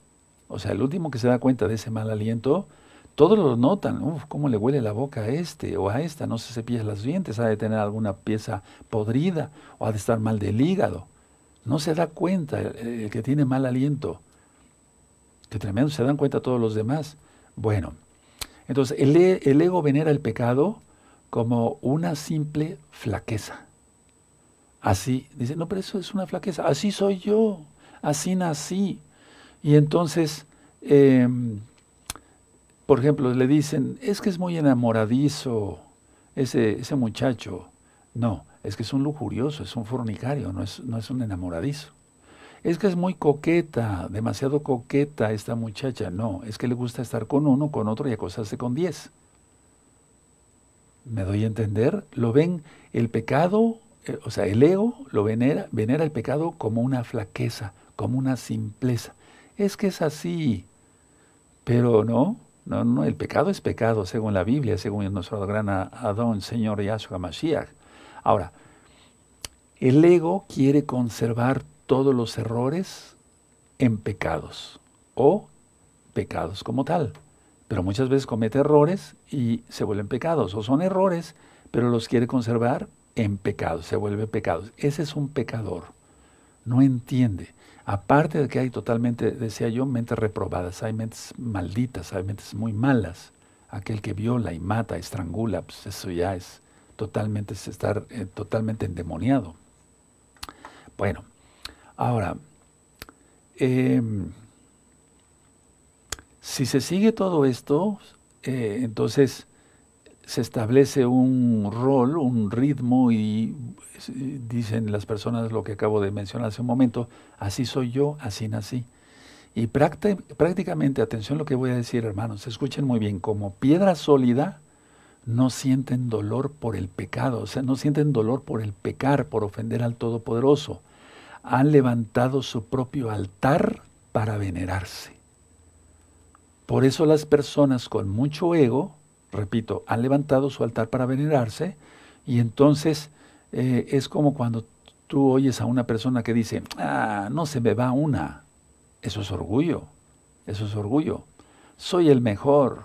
O sea, el último que se da cuenta de ese mal aliento, todos lo notan. Uf, cómo le huele la boca a este o a esta, no se cepilla los dientes, ha de tener alguna pieza podrida o ha de estar mal del hígado. No se da cuenta el, que tiene mal aliento. Que tremendo, se dan cuenta todos los demás. Bueno, entonces el, e, el ego venera el pecado como una simple flaqueza. Así, dice, no, pero eso es una flaqueza. Así soy yo, así nací. Y entonces, em, por ejemplo, le dicen, es que es muy enamoradizo ese, ese muchacho. No, es que es un lujurioso, es un fornicario, no es, no es un enamoradizo. Es que es muy coqueta, demasiado coqueta esta muchacha. No, es que le gusta estar con uno, con otro y acostarse con diez. ¿Me doy a entender? Lo ven el pecado, eh, o sea, el ego lo venera, venera el pecado como una flaqueza, como una simpleza es que es así. Pero no, no, no, el pecado es pecado según la Biblia, según nuestro gran Adón, Señor Yahshua Mashiach. Ahora, el ego quiere conservar todos los errores en pecados o pecados como tal. pero muchas veces comete errores y se vuelven pecados, o son errores, pero los quiere conservar en pecado, se vuelve pecados. Ese es un pecador, no entiende. Aparte de que hay totalmente, decía yo, mentes reprobadas, hay mentes malditas, hay mentes muy malas. Aquel que viola y mata, estrangula, pues eso ya es totalmente, es estar eh, totalmente endemoniado. Bueno, ahora, em, si se sigue todo esto, eh, entonces se establece un rol, un ritmo y dicen las personas lo que acabo de mencionar hace un momento, así soy yo, así nací. Y prácticamente, atención lo que voy a decir hermanos, escuchen muy bien, como piedra sólida no sienten dolor por el pecado, o sea, no sienten dolor por el pecar, por ofender al Todopoderoso. Han levantado su propio altar para venerarse. Por eso las personas con mucho ego, repito, han levantado su altar para venerarse y entonces eh, es como cuando tú oyes a una persona que dice, ah, no se me va una. Eso es orgullo, eso es orgullo. Soy el mejor.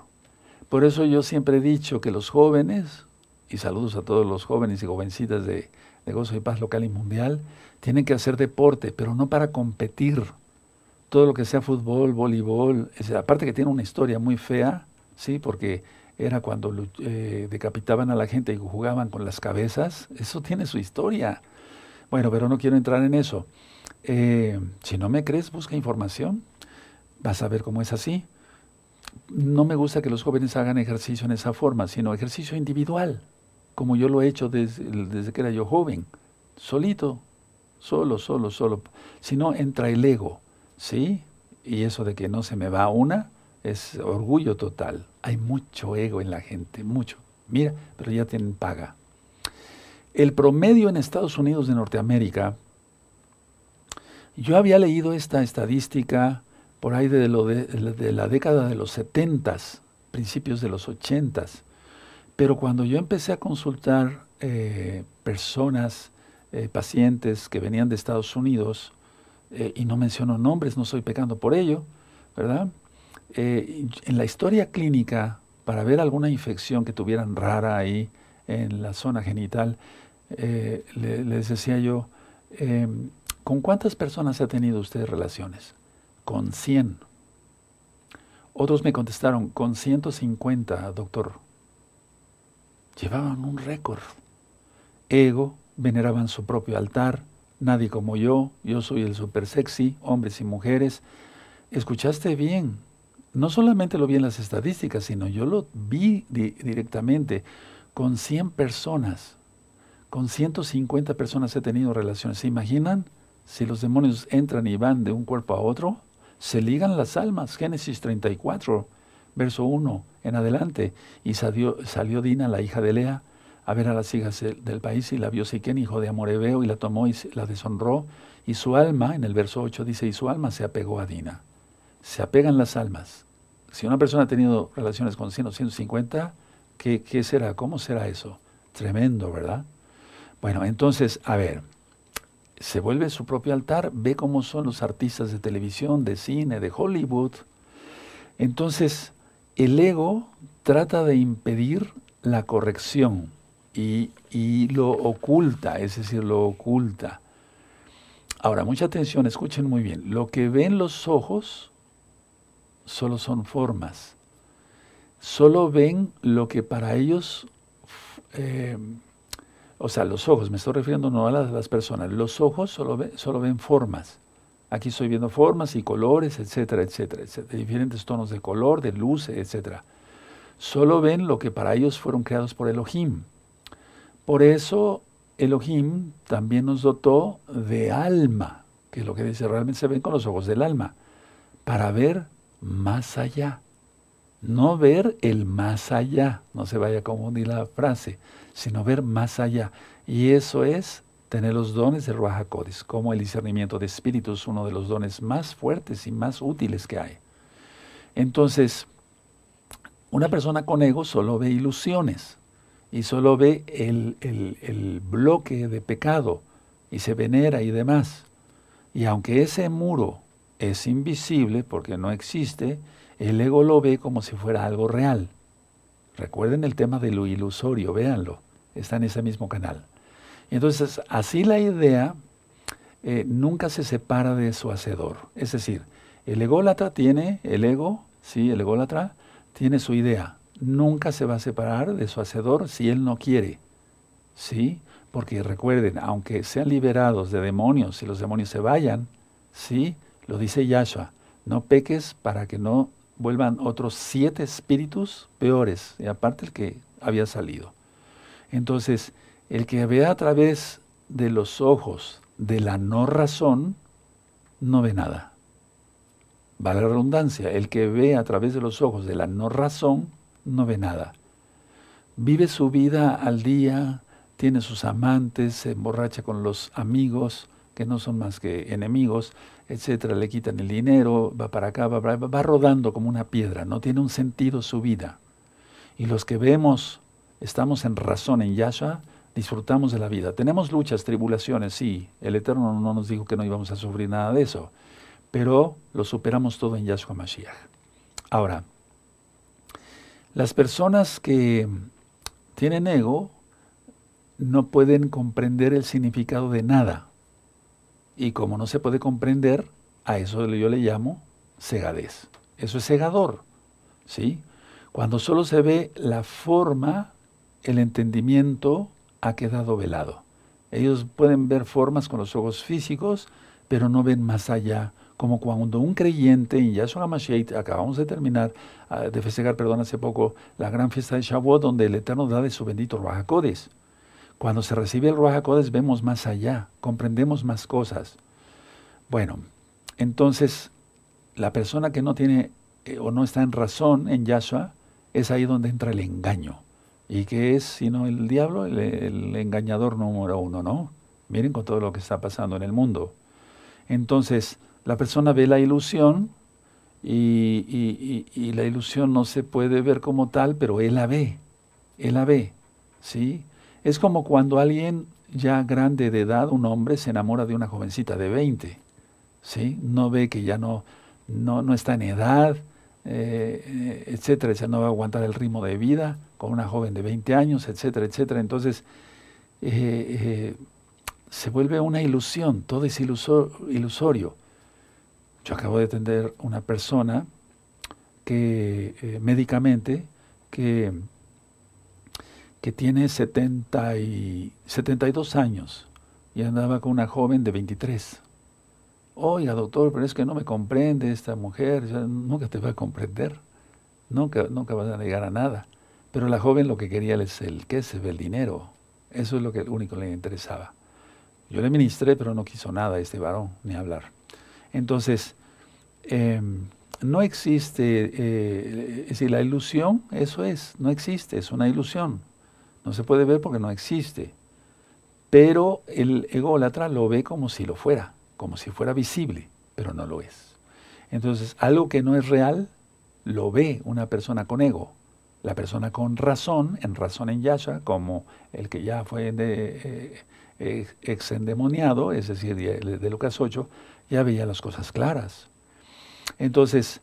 Por eso yo siempre he dicho que los jóvenes, y saludos a todos los jóvenes y jovencitas de, de Gozo y Paz local y mundial, tienen que hacer deporte, pero no para competir. Todo lo que sea fútbol, voleibol, aparte que tiene una historia muy fea, sí, porque era cuando eh, decapitaban a la gente y jugaban con las cabezas. Eso tiene su historia. Bueno, pero no quiero entrar en eso. Eh, si no me crees, busca información. Vas a ver cómo es así. No me gusta que los jóvenes hagan ejercicio en esa forma, sino ejercicio individual, como yo lo he hecho desde, desde que era yo joven, solito, solo, solo, solo. Si no, entra el ego, ¿sí? Y eso de que no se me va una, es orgullo total. Hay mucho ego en la gente, mucho. Mira, pero ya tienen paga. El promedio en Estados Unidos de Norteamérica, yo había leído esta estadística por ahí de, de, la década de los 70, principios de los 80, pero cuando yo empecé a consultar eh, personas, eh, pacientes que venían de Estados Unidos, eh, y no menciono nombres, no estoy pecando por ello, ¿verdad? Eh, en la historia clínica, para ver alguna infección que tuvieran rara ahí en la zona genital, eh, les decía yo, em, ¿con cuántas personas ha tenido usted relaciones? Con 100. Otros me contestaron, con 150, doctor. Llevaban un récord. Ego, veneraban su propio altar, nadie como yo, yo soy el super sexy, hombres y mujeres. Escuchaste bien, no solamente lo vi en las estadísticas, sino yo lo vi directamente con 100 personas, con 150 personas he tenido relaciones. ¿Se imaginan? Si los demonios entran y van de un cuerpo a otro, se ligan las almas. Génesis 34, verso 1 en adelante. Y salió, Dina, la hija de Lea, a ver a las hijas del país y la vio Siquén, hijo de Amorebeo, y la tomó y la deshonró. Y su alma, en el verso 8 dice, y su alma se apegó a Dina. Se apegan las almas si una persona ha tenido relaciones con 100 o 150, ¿qué, ¿qué será? ¿Cómo será eso? Tremendo, ¿verdad? Bueno, entonces, a ver, se vuelve su propio altar, ve cómo son los artistas de televisión, de cine, de Hollywood. Entonces, el ego trata de impedir la corrección y, lo oculta, es decir, lo oculta. Ahora, mucha atención, escuchen muy bien. Lo que ven los ojos solo son formas. Solo ven lo que para ellos, eh, o sea, los ojos, me estoy refiriendo no a las, personas, los ojos solo, solo ven formas. Aquí estoy viendo formas y colores, etcétera, etcétera, etcétera, diferentes tonos de color, de luz, etcétera. Solo ven lo que para ellos fueron creados por Elohim. Por eso Elohim también nos dotó de alma, que es lo que dice, realmente se ven con los ojos del alma, para ver más allá. No ver el más allá, no se vaya a confundir la frase, sino ver más allá. Y eso es tener los dones de Ruach como el discernimiento de espíritus, uno de los dones más fuertes y más útiles que hay. Entonces, una persona con ego solo ve ilusiones y solo ve el, el bloque de pecado y se venera y demás. Y aunque ese muro es invisible porque no existe, el ego lo ve como si fuera algo real. Recuerden el tema de lo ilusorio, véanlo, está en ese mismo canal. Entonces, así la idea eh, nunca se separa de su hacedor. Es decir, el ególatra tiene, el ego, sí, el ególatra tiene su idea. Nunca se va a separar de su hacedor si él no quiere. ¿Sí? Porque recuerden, aunque sean liberados de demonios y los demonios se vayan, ¿sí? Lo dice Yahshua, no peques para que no vuelvan otros siete espíritus peores, y aparte el que había salido. Entonces, el que ve a través de los ojos de la no razón, no ve nada. Vale la redundancia, el que ve a través de los ojos de la no razón, no ve nada. Vive su vida al día, tiene sus amantes, se emborracha con los amigos, que no son más que enemigos, etcétera, le quitan el dinero, va para acá, va, va rodando como una piedra, no tiene un sentido su vida. Y los que vemos, estamos en razón en Yahshua, disfrutamos de la vida. Tenemos luchas, tribulaciones, sí, el Eterno no nos dijo que no íbamos a sufrir nada de eso, pero lo superamos todo en Yahshua Mashiach. Ahora, las personas que tienen ego no pueden comprender el significado de nada. Y como no se puede comprender, a eso yo le llamo cegadez. Eso es cegador. ¿sí? Cuando solo se ve la forma, el entendimiento ha quedado velado. Ellos pueden ver formas con los ojos físicos, pero no ven más allá. Como cuando un creyente en Yahshua HaMashiach, acabamos de terminar, ah, de festejar, perdón, hace poco, la gran fiesta de Shavuot, donde el Eterno da de su bendito Ruach cuando se recibe el Ruach vemos más allá, comprendemos más cosas. Bueno, entonces la persona que no tiene eh, o no está en razón en Yahshua, es ahí donde entra el engaño. ¿Y qué es sino el diablo? El, engañador número uno, ¿no? Miren con todo lo que está pasando en el mundo. Entonces, la persona ve la ilusión y, y, la ilusión no se puede ver como tal, pero él la ve, él la ve, ¿sí? Es como cuando alguien ya grande de edad, un hombre, se enamora de una jovencita de 20. ¿sí? No ve que ya no, no, no está en edad, eh, etcétera, no va a aguantar el ritmo de vida con una joven de 20 años, etcétera, etcétera. Entonces, eh, eh, se vuelve una ilusión, todo es ilusorio. Yo acabo de atender una persona que médicamente que que tiene 70 y 72 años y andaba con una joven de 23. Oiga, doctor, pero es que no me comprende esta mujer, nunca te va a comprender, nunca, nunca vas a llegar a nada. Pero la joven lo que quería es el ve el dinero. Eso es lo que único le interesaba. Yo le ministré, pero no quiso nada este varón, ni hablar. Entonces, em, no existe, eh, es decir, la ilusión, eso es, no existe, es una ilusión. No se puede ver porque no existe. Pero el ególatra lo ve como si lo fuera, como si fuera visible, pero no lo es. Entonces, algo que no es real, lo ve una persona con ego. La persona con razón, en razón en Yasha, como el que ya fue de, eh, exendemoniado, es decir, de, Lucas 8, ya veía las cosas claras. Entonces,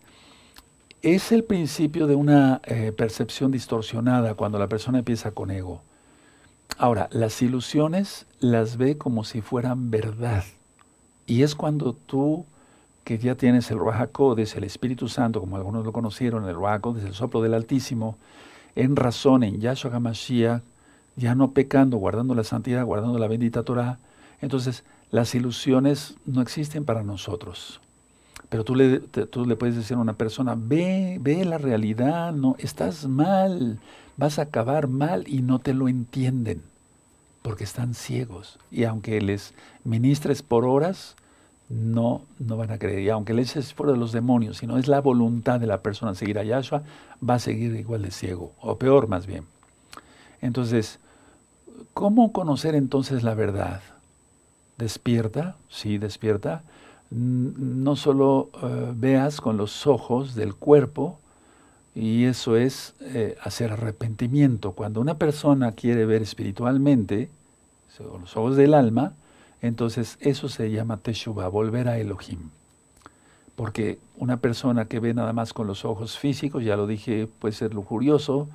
es el principio de una eh, percepción distorsionada cuando la persona empieza con ego. Ahora, las ilusiones las ve como si fueran verdad. Y es cuando tú, que ya tienes el Ruach el Espíritu Santo, como algunos lo conocieron, el Ruach el soplo del Altísimo, en razón, en Yahshua HaMashiach, ya no pecando, guardando la santidad, guardando la bendita Torah, entonces las ilusiones no existen para nosotros. Pero tú le, tú le puedes decir a una persona, ve, ve la realidad, no, estás mal, vas a acabar mal y no te lo entienden, porque están ciegos. Y aunque les ministres por horas, no, no van a creer. Y aunque les eches fuera de los demonios, si no es la voluntad de la persona seguir a Yahshua, va a seguir igual de ciego, o peor más bien. Entonces, ¿cómo conocer entonces la verdad? ¿Despierta? Sí, despierta no solo eh, veas con los ojos del cuerpo, y eso es eh, hacer arrepentimiento. Cuando una persona quiere ver espiritualmente, con los ojos del alma, entonces eso se llama Teshuvah, volver a Elohim. Porque una persona que ve nada más con los ojos físicos, ya lo dije, puede ser lujurioso,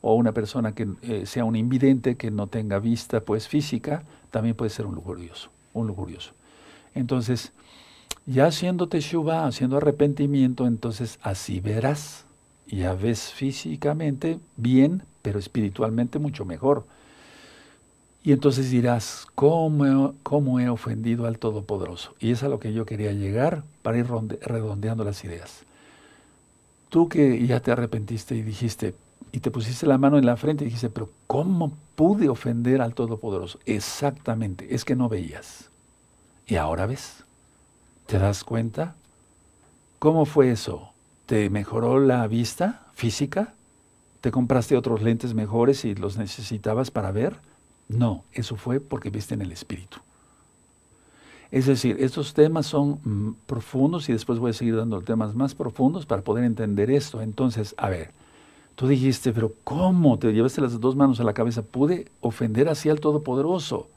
o una persona que eh, sea un invidente, que no tenga vista pues física, también puede ser un lujurioso, un lujurioso. Entonces, ya haciendo teshuva, haciendo arrepentimiento, entonces así verás. Ya ves físicamente bien, pero espiritualmente mucho mejor. Y entonces dirás, ¿cómo, ¿cómo, he ofendido al Todopoderoso? Y es a lo que yo quería llegar para ir redondeando las ideas. Tú que ya te arrepentiste y dijiste, y te pusiste la mano en la frente y dijiste, pero ¿cómo pude ofender al Todopoderoso? Exactamente, es que no veías. Y ahora ves. ¿Te das cuenta? ¿Cómo fue eso? ¿Te mejoró la vista física? ¿Te compraste otros lentes mejores y los necesitabas para ver? No, eso fue porque viste en el Espíritu. Es decir, estos temas son mm, profundos y después voy a seguir dando temas más profundos para poder entender esto. Entonces, a ver, tú dijiste, pero ¿cómo te llevaste las dos manos a la cabeza? Pude ofender así al Todopoderoso.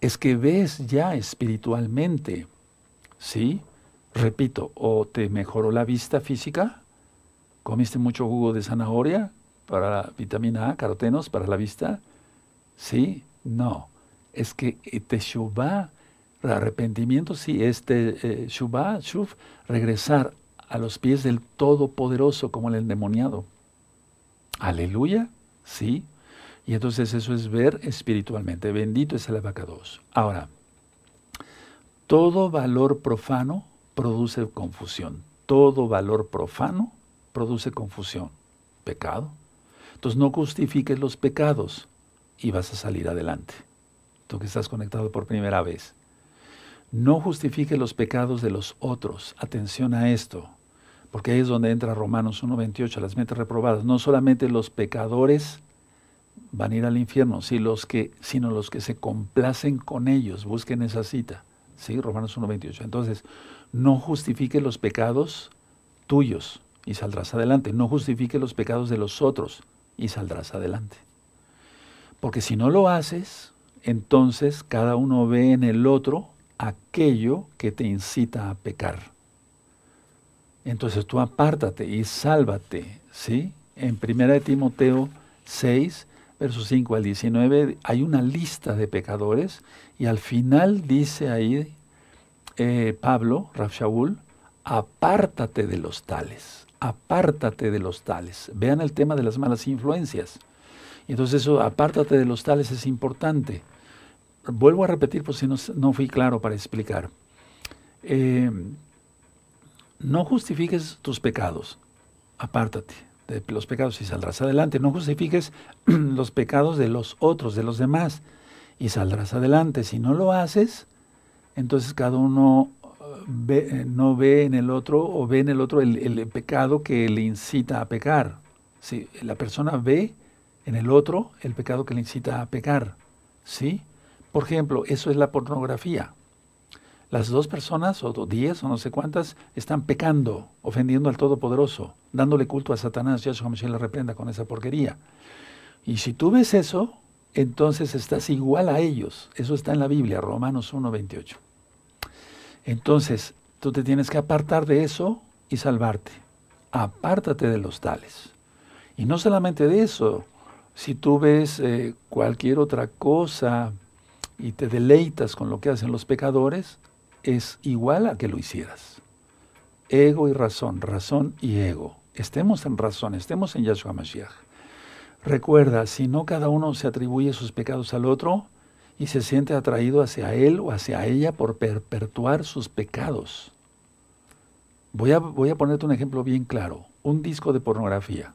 Es que ves ya espiritualmente. ¿Sí? Repito, o te mejoró la vista física, comiste mucho jugo de zanahoria para vitamina A, carotenos para la vista. ¿Sí? No. Es que teshuvah, arrepentimiento, sí, este eh, shubá, shuf, regresar a los pies del Todopoderoso como el endemoniado. Aleluya, sí. Y entonces eso es ver espiritualmente. Bendito es el abacados. Ahora, todo valor profano produce confusión. Todo valor profano produce confusión. Pecado. Entonces no justifiques los pecados y vas a salir adelante. Tú que estás conectado por primera vez. No justifiques los pecados de los otros. Atención a esto. Porque ahí es donde entra Romanos 1.28, las mentes reprobadas. No solamente los pecadores van a ir al infierno, sino los que, sino los que se complacen con ellos. Busquen esa cita. ¿Sí? Romanos 1.28. Entonces, no justifique los pecados tuyos y saldrás adelante. No justifique los pecados de los otros y saldrás adelante. Porque si no lo haces, entonces cada uno ve en el otro aquello que te incita a pecar. Entonces tú apártate y sálvate, ¿sí? En 1 Timoteo 6, versos 5 al 19, hay una lista de pecadores y al final dice ahí eh, Pablo, Raf Shaul, apártate de los tales, apártate de los tales. Vean el tema de las malas influencias. Y entonces eso, apártate de los tales es importante. Vuelvo a repetir por si no, fui claro para explicar. Eh, no justifiques tus pecados, apártate de los pecados y saldrás adelante. No justifiques los pecados de los otros, de los demás, y saldrás adelante. Si no lo haces, entonces cada uno uh, eh, no ve en el otro o ve en el otro el, pecado que le incita a pecar. Si la persona ve en el otro el pecado que le incita a pecar. ¿Sí? Por ejemplo, eso es la pornografía. Las dos personas, o diez, o no sé cuántas, están pecando, ofendiendo al Todopoderoso, dándole culto a Satanás. Yahshua Mashiach le reprenda con esa porquería. Y si tú ves eso, entonces estás igual a ellos. Eso está en la Biblia, Romanos 1.28. Entonces, tú te tienes que apartar de eso y salvarte. Apártate de los tales. Y no solamente de eso, si tú ves eh, cualquier otra cosa y te deleitas con lo que hacen los pecadores, es igual a que lo hicieras. Ego y razón, razón y ego. Estemos en razón, estemos en Yahshua Mashiach. Recuerda, si no cada uno se atribuye sus pecados al otro y se siente atraído hacia él o hacia ella por perpetuar sus pecados. Voy a, voy a ponerte un ejemplo bien claro. Un disco de pornografía,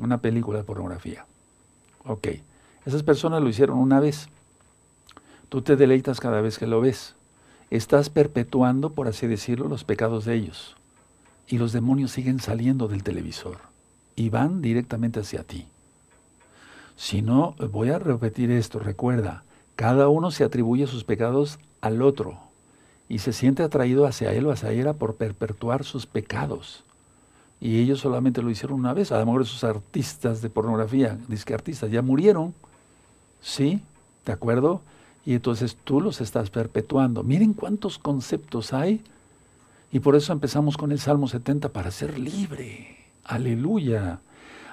una película de pornografía. Ok, esas personas lo hicieron una vez. Tú te deleitas cada vez que lo ves estás perpetuando, por así decirlo, los pecados de ellos. Y los demonios siguen saliendo del televisor y van directamente hacia ti. Si no, voy a repetir esto, recuerda, cada uno se atribuye sus pecados al otro y se siente atraído hacia él o hacia ella por perpetuar sus pecados. Y ellos solamente lo hicieron una vez. A lo mejor esos artistas de pornografía, disque artistas, ya murieron. ¿Sí? ¿De acuerdo? Y entonces tú los estás perpetuando. Miren cuántos conceptos hay Y por eso empezamos con el Salmo 70 para ser libre. Aleluya.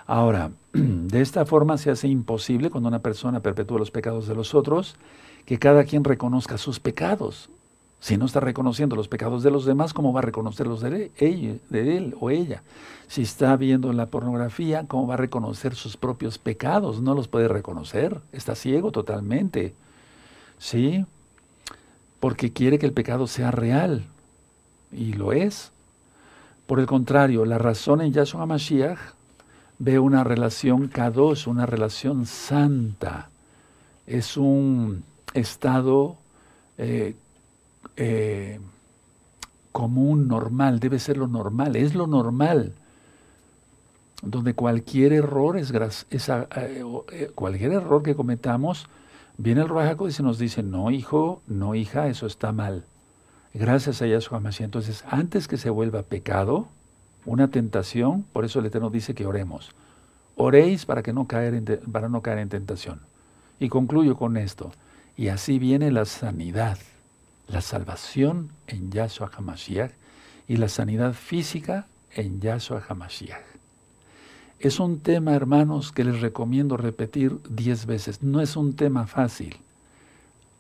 Ahora, de esta forma se hace imposible cuando una persona perpetúa los pecados de los otros, que cada quien reconozca sus pecados. Si no está reconociendo los pecados de los demás, ¿cómo va a reconocer los de él, de él o ella? Si está viendo la pornografía, ¿cómo va a reconocer sus propios pecados? No los puede reconocer. Está ciego totalmente. ¿Sí? Porque quiere que el pecado sea real. Y lo es. Por el contrario, la razón en Yahshua Mashiach ve una relación K2, una relación santa. Es un estado eh, eh, común, normal, debe ser lo normal, es lo normal, donde cualquier error es, eh, cualquier error que cometamos, viene el Rajaco y se nos dice, no hijo, no hija, eso está mal. Gracias a Yahshua Mashiach. Entonces, antes que se vuelva pecado, una tentación, por eso el Eterno dice que oremos. Oréis para, que no caer en, para no caer en tentación. Y concluyo con esto. Y así viene la sanidad la salvación en Yahshua HaMashiach y la sanidad física en Yahshua HaMashiach. Es un tema, hermanos, que les recomiendo repetir diez veces. No es un tema fácil.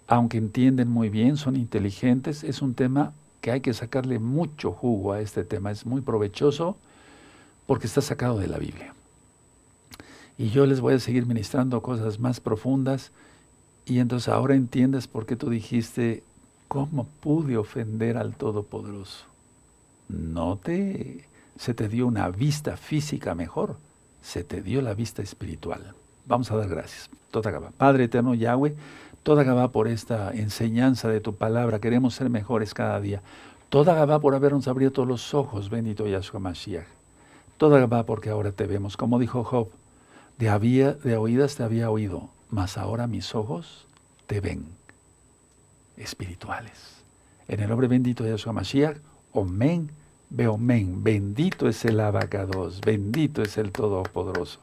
Aunque entienden muy bien, son inteligentes, es un tema que hay que sacarle mucho jugo a este tema. Es muy provechoso porque está sacado de la Biblia. Y yo les voy a seguir ministrando cosas más profundas. Y entonces ahora entiendes por qué tú dijiste ¿Cómo pude ofender al Todopoderoso? No te, se te dio una vista física mejor, se te dio la vista espiritual. Vamos a dar gracias. Toda Gabá. Padre eterno Yahweh, toda Gabá por esta enseñanza de tu palabra. Queremos ser mejores cada día. Toda Gabá por habernos abierto los ojos, bendito Yahshua Mashiach. Toda Gabá porque ahora te vemos. Como dijo Job, de, había, de oídas te había oído, mas ahora mis ojos te ven espirituales. En el nombre bendito de Yahshua Mashiach, Omen, Beomen, bendito es el abacados, bendito es el Todopoderoso.